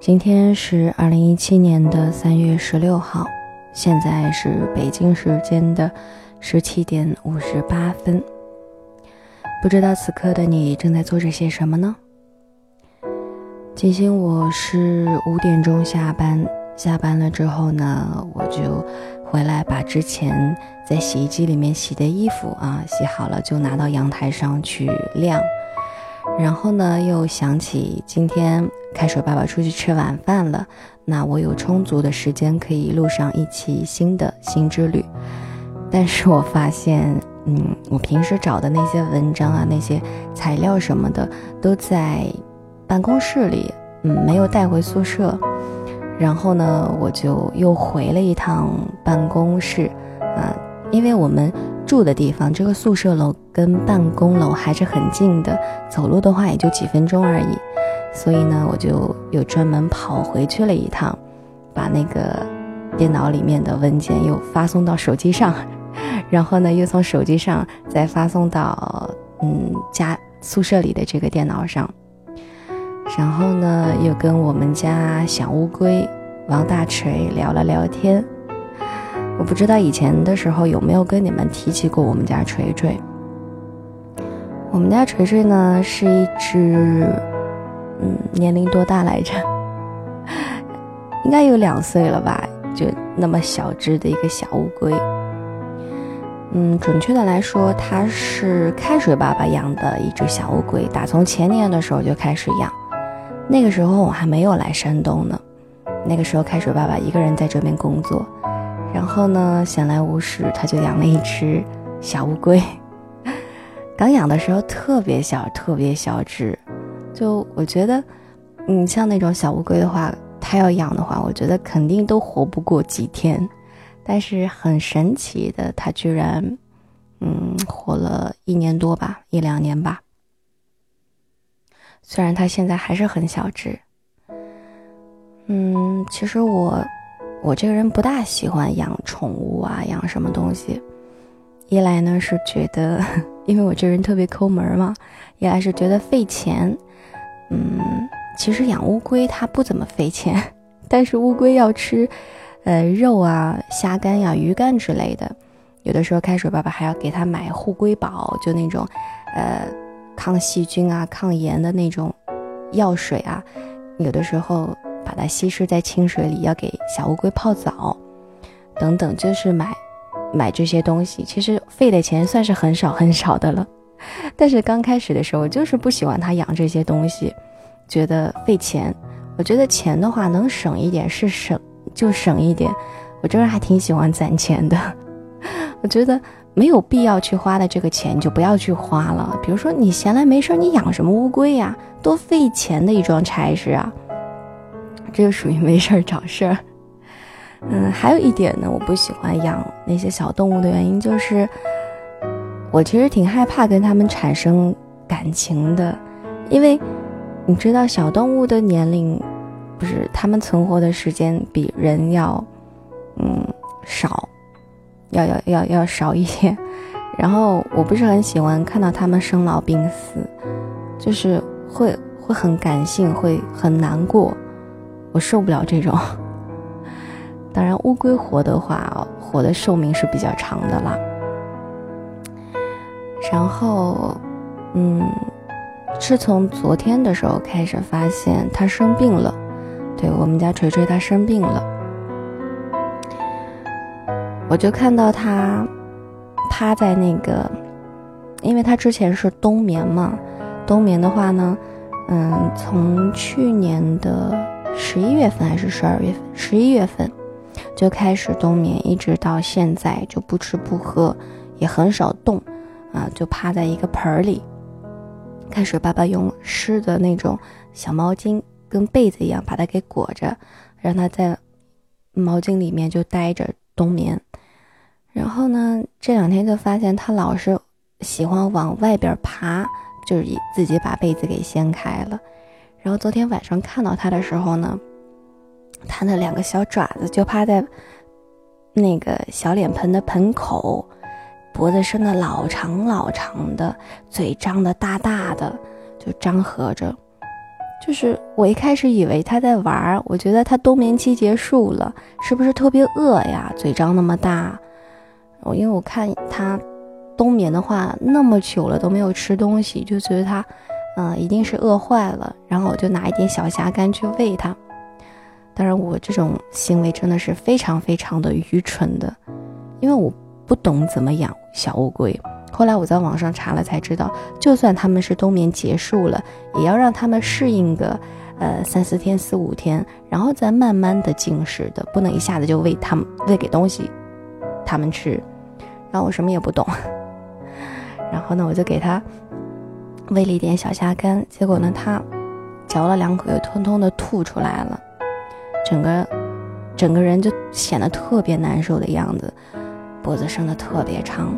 今天是二零一七年的三月十六号，现在是北京时间的十七点五十八分。不知道此刻的你正在做着些什么呢？金星，我是五点钟下班，下班了之后呢，我就回来把之前在洗衣机里面洗的衣服啊洗好了，就拿到阳台上去晾。然后呢，又想起今天开水爸爸出去吃晚饭了，那我有充足的时间可以录上一期新的新之旅。但是我发现，嗯，我平时找的那些文章啊，那些材料什么的，都在办公室里，嗯，没有带回宿舍。然后呢，我就又回了一趟办公室，啊，因为我们。住的地方，这个宿舍楼跟办公楼还是很近的，走路的话也就几分钟而已。所以呢，我就又专门跑回去了一趟，把那个电脑里面的文件又发送到手机上，然后呢，又从手机上再发送到嗯家宿舍里的这个电脑上，然后呢，又跟我们家小乌龟王大锤聊了聊天。我不知道以前的时候有没有跟你们提起过我们家锤锤。我们家锤锤呢是一只，嗯，年龄多大来着？应该有两岁了吧，就那么小只的一个小乌龟。嗯，准确的来说，它是开水爸爸养的一只小乌龟，打从前年的时候就开始养。那个时候我还没有来山东呢，那个时候开水爸爸一个人在这边工作。然后呢，闲来无事，他就养了一只小乌龟。刚养的时候特别小，特别小只。就我觉得，嗯，像那种小乌龟的话，它要养的话，我觉得肯定都活不过几天。但是很神奇的，它居然，嗯，活了一年多吧，一两年吧。虽然他现在还是很小只。嗯，其实我。我这个人不大喜欢养宠物啊，养什么东西。一来呢是觉得，因为我这人特别抠门嘛；一来是觉得费钱。嗯，其实养乌龟它不怎么费钱，但是乌龟要吃，呃，肉啊、虾干呀、鱼干之类的。有的时候开水爸爸还要给它买护龟宝，就那种，呃，抗细菌啊、抗炎的那种药水啊。有的时候。把它稀释在清水里，要给小乌龟泡澡，等等，就是买买这些东西，其实费的钱算是很少很少的了。但是刚开始的时候，我就是不喜欢他养这些东西，觉得费钱。我觉得钱的话能省一点是省就省一点，我这人还挺喜欢攒钱的。我觉得没有必要去花的这个钱就不要去花了。比如说你闲来没事儿，你养什么乌龟呀？多费钱的一桩差事啊！这就属于没事儿找事儿。嗯，还有一点呢，我不喜欢养那些小动物的原因就是，我其实挺害怕跟它们产生感情的，因为你知道小动物的年龄，不是它们存活的时间比人要，嗯，少，要要要要少一些。然后我不是很喜欢看到它们生老病死，就是会会很感性，会很难过。我受不了这种。当然，乌龟活的话，活的寿命是比较长的啦。然后，嗯，是从昨天的时候开始发现它生病了。对我们家锤锤，它生病了。我就看到它趴在那个，因为它之前是冬眠嘛。冬眠的话呢，嗯，从去年的。十一月份还是十二月份？十一月份就开始冬眠，一直到现在就不吃不喝，也很少动，啊，就趴在一个盆儿里。开始爸爸用湿的那种小毛巾，跟被子一样把它给裹着，让它在毛巾里面就待着冬眠。然后呢，这两天就发现它老是喜欢往外边爬，就是自己把被子给掀开了。然后昨天晚上看到它的时候呢，它那两个小爪子就趴在那个小脸盆的盆口，脖子伸的老长老长的，嘴张的大大的，就张合着，就是我一开始以为它在玩儿，我觉得它冬眠期结束了，是不是特别饿呀？嘴张那么大，我因为我看它冬眠的话那么久了都没有吃东西，就觉得它，嗯，一定是饿坏了。然后我就拿一点小虾干去喂它。当然，我这种行为真的是非常非常的愚蠢的，因为我不懂怎么养小乌龟。后来我在网上查了才知道，就算他们是冬眠结束了，也要让他们适应个，呃三四天、四五天，然后再慢慢的进食的，不能一下子就喂他们喂给东西，他们吃。然后我什么也不懂，然后呢，我就给他喂了一点小虾干，结果呢，他嚼了两口，又通通的吐出来了，整个整个人就显得特别难受的样子，脖子伸得特别长。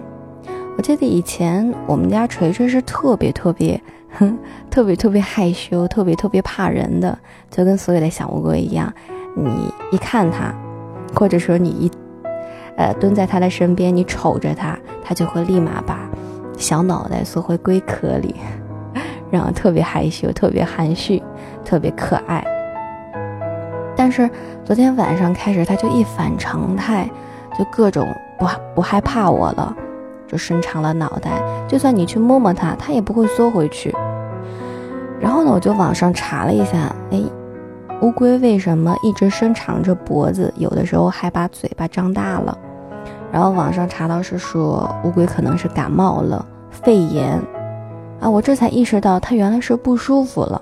我记得以前我们家锤锤是特别特别，哼，特别特别害羞，特别特别怕人的，就跟所有的小乌龟一样。你一看它，或者说你一，呃，蹲在它的身边，你瞅着它，它就会立马把小脑袋缩回龟壳里，然后特别害羞，特别含蓄，特别可爱。但是昨天晚上开始，它就一反常态，就各种不不害怕我了。就伸长了脑袋，就算你去摸摸它，它也不会缩回去。然后呢，我就网上查了一下，哎，乌龟为什么一直伸长着脖子，有的时候还把嘴巴张大了？然后网上查到是说乌龟可能是感冒了，肺炎啊。我这才意识到它原来是不舒服了。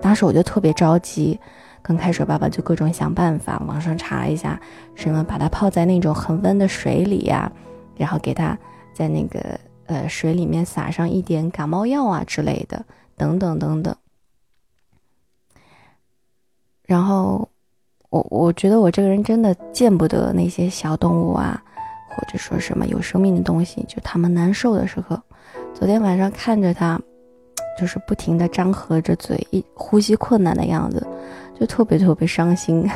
当时我就特别着急，刚开始爸爸就各种想办法，网上查一下，什么把它泡在那种恒温的水里呀，然后给它。在那个呃水里面撒上一点感冒药啊之类的，等等等等。然后我我觉得我这个人真的见不得那些小动物啊，或者说什么有生命的东西，就他们难受的时候。昨天晚上看着它，就是不停的张合着嘴，一呼吸困难的样子，就特别特别伤心，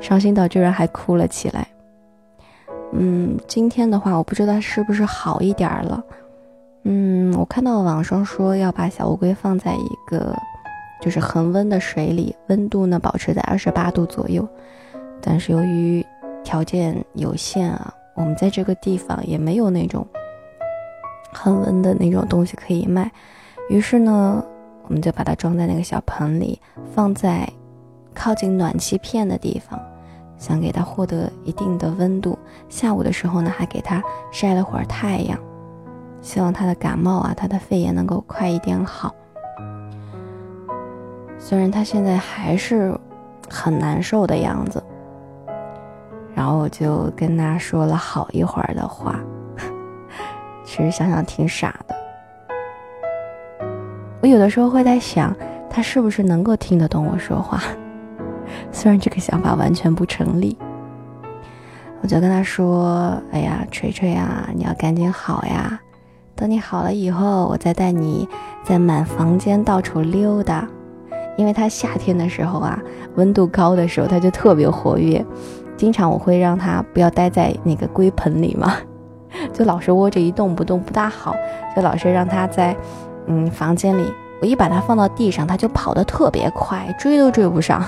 伤心到居然还哭了起来。嗯，今天的话，我不知道是不是好一点了。嗯，我看到网上说要把小乌龟放在一个就是恒温的水里，温度呢保持在二十八度左右。但是由于条件有限啊，我们在这个地方也没有那种恒温的那种东西可以卖。于是呢，我们就把它装在那个小盆里，放在靠近暖气片的地方。想给它获得一定的温度，下午的时候呢，还给它晒了会儿太阳，希望它的感冒啊，它的肺炎能够快一点好。虽然它现在还是很难受的样子，然后我就跟他说了好一会儿的话，其实想想挺傻的。我有的时候会在想，他是不是能够听得懂我说话。虽然这个想法完全不成立，我就跟他说：“哎呀，锤锤啊，你要赶紧好呀！等你好了以后，我再带你在满房间到处溜达。因为他夏天的时候啊，温度高的时候，他就特别活跃。经常我会让他不要待在那个龟盆里嘛，就老是窝着一动不动，不大好。就老是让他在嗯房间里。我一把它放到地上，它就跑得特别快，追都追不上。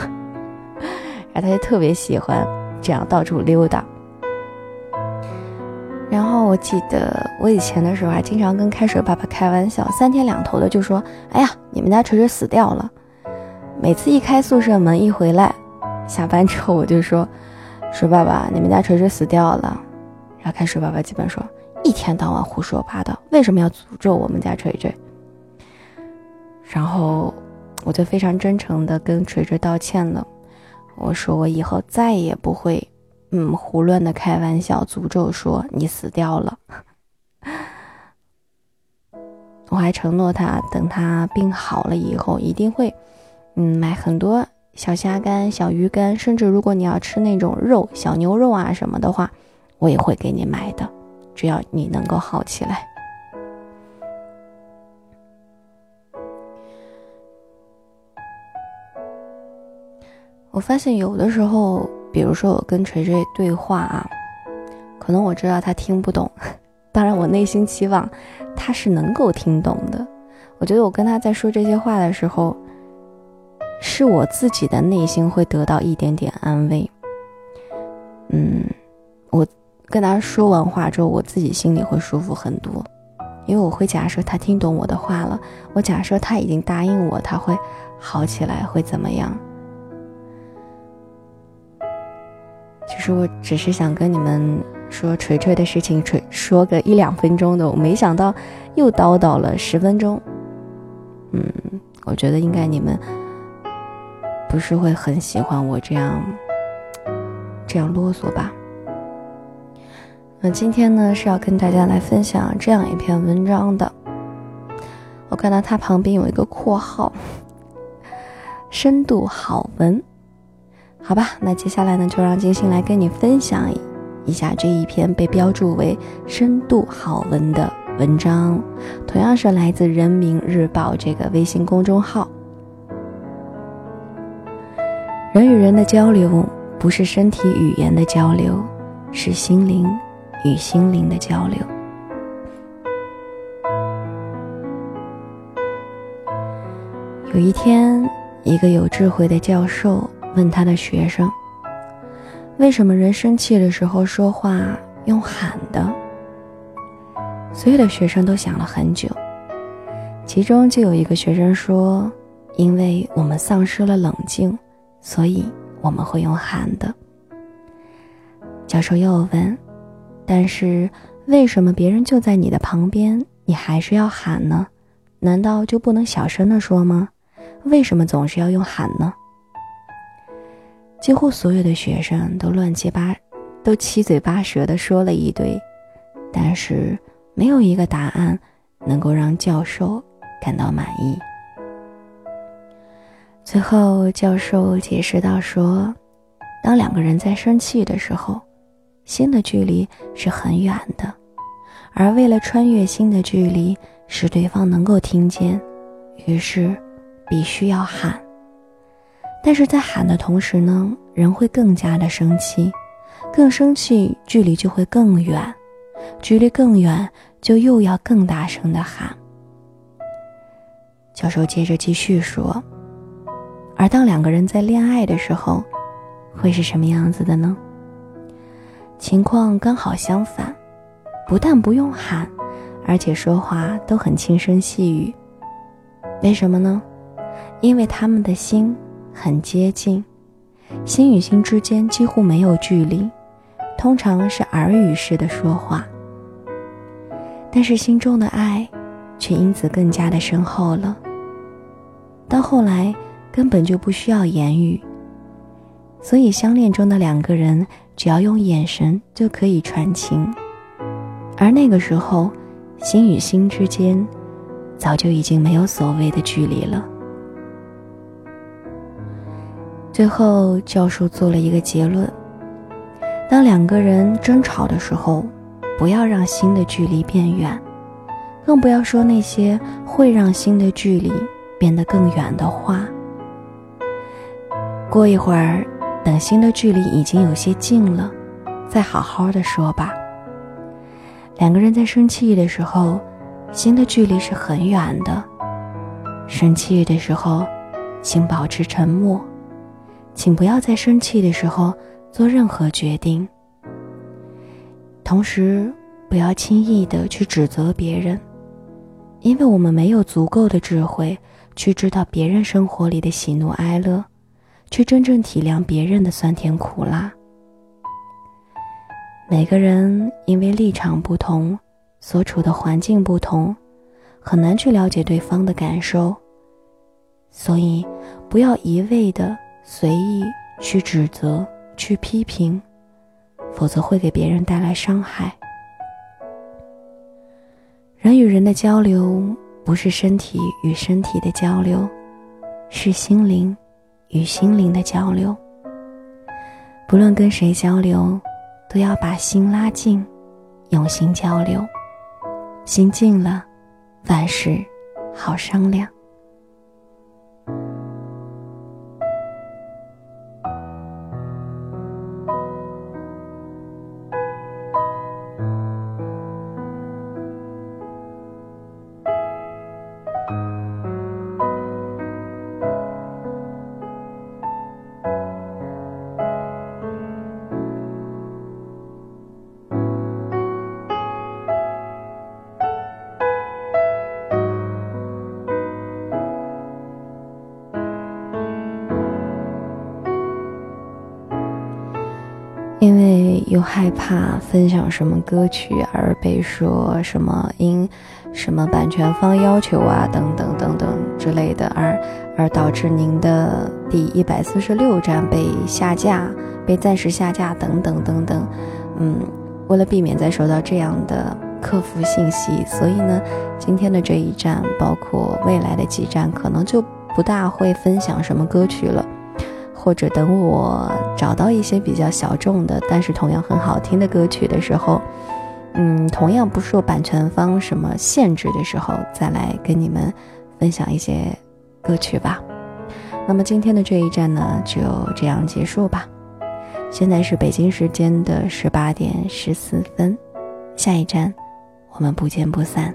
”然后他就特别喜欢这样到处溜达。然后我记得我以前的时候还经常跟开水爸爸开玩笑，三天两头的就说：“哎呀，你们家锤锤死掉了。”每次一开宿舍门一回来，下班之后我就说：“水爸爸，你们家锤锤死掉了。”然后开水爸爸基本说：“一天到晚胡说八道，为什么要诅咒我们家锤锤？”然后我就非常真诚的跟锤锤道歉了。我说我以后再也不会，嗯，胡乱的开玩笑诅咒说你死掉了。我还承诺他，等他病好了以后，一定会，嗯，买很多小虾干、小鱼干，甚至如果你要吃那种肉、小牛肉啊什么的话，我也会给你买的，只要你能够好起来。我发现有的时候，比如说我跟锤锤对话啊，可能我知道他听不懂，当然我内心期望他是能够听懂的。我觉得我跟他在说这些话的时候，是我自己的内心会得到一点点安慰。嗯，我跟他说完话之后，我自己心里会舒服很多，因为我会假设他听懂我的话了，我假设他已经答应我，他会好起来，会怎么样？其实我只是想跟你们说锤锤的事情，锤说个一两分钟的，我没想到又叨叨了十分钟。嗯，我觉得应该你们不是会很喜欢我这样这样啰嗦吧？那今天呢是要跟大家来分享这样一篇文章的。我看到它旁边有一个括号，深度好文。好吧，那接下来呢，就让金星来跟你分享一下这一篇被标注为深度好文的文章，同样是来自人民日报这个微信公众号。人与人的交流不是身体语言的交流，是心灵与心灵的交流。有一天，一个有智慧的教授。问他的学生：“为什么人生气的时候说话用喊的？”所有的学生都想了很久，其中就有一个学生说：“因为我们丧失了冷静，所以我们会用喊的。”教授又问：“但是为什么别人就在你的旁边，你还是要喊呢？难道就不能小声的说吗？为什么总是要用喊呢？”几乎所有的学生都乱七八，都七嘴八舌的说了一堆，但是没有一个答案能够让教授感到满意。最后，教授解释到说，当两个人在生气的时候，心的距离是很远的，而为了穿越心的距离，使对方能够听见，于是必须要喊。但是在喊的同时呢，人会更加的生气，更生气，距离就会更远，距离更远，就又要更大声的喊。教授接着继续说，而当两个人在恋爱的时候，会是什么样子的呢？情况刚好相反，不但不用喊，而且说话都很轻声细语。为什么呢？因为他们的心。很接近，心与心之间几乎没有距离，通常是耳语式的说话。但是心中的爱，却因此更加的深厚了。到后来，根本就不需要言语，所以相恋中的两个人只要用眼神就可以传情。而那个时候，心与心之间，早就已经没有所谓的距离了。最后，教授做了一个结论：当两个人争吵的时候，不要让心的距离变远，更不要说那些会让心的距离变得更远的话。过一会儿，等心的距离已经有些近了，再好好的说吧。两个人在生气的时候，心的距离是很远的。生气的时候，请保持沉默。请不要在生气的时候做任何决定。同时，不要轻易的去指责别人，因为我们没有足够的智慧去知道别人生活里的喜怒哀乐，去真正体谅别人的酸甜苦辣。每个人因为立场不同，所处的环境不同，很难去了解对方的感受，所以不要一味的。随意去指责、去批评，否则会给别人带来伤害。人与人的交流不是身体与身体的交流，是心灵与心灵的交流。不论跟谁交流，都要把心拉近，用心交流。心静了，凡事好商量。因为又害怕分享什么歌曲而被说什么因什么版权方要求啊等等等等之类的，而而导致您的第一百四十六站被下架、被暂时下架等等等等。嗯，为了避免再收到这样的客服信息，所以呢，今天的这一站，包括未来的几站，可能就不大会分享什么歌曲了。或者等我找到一些比较小众的，但是同样很好听的歌曲的时候，嗯，同样不受版权方什么限制的时候，再来跟你们分享一些歌曲吧。那么今天的这一站呢，就这样结束吧。现在是北京时间的十八点十四分，下一站我们不见不散。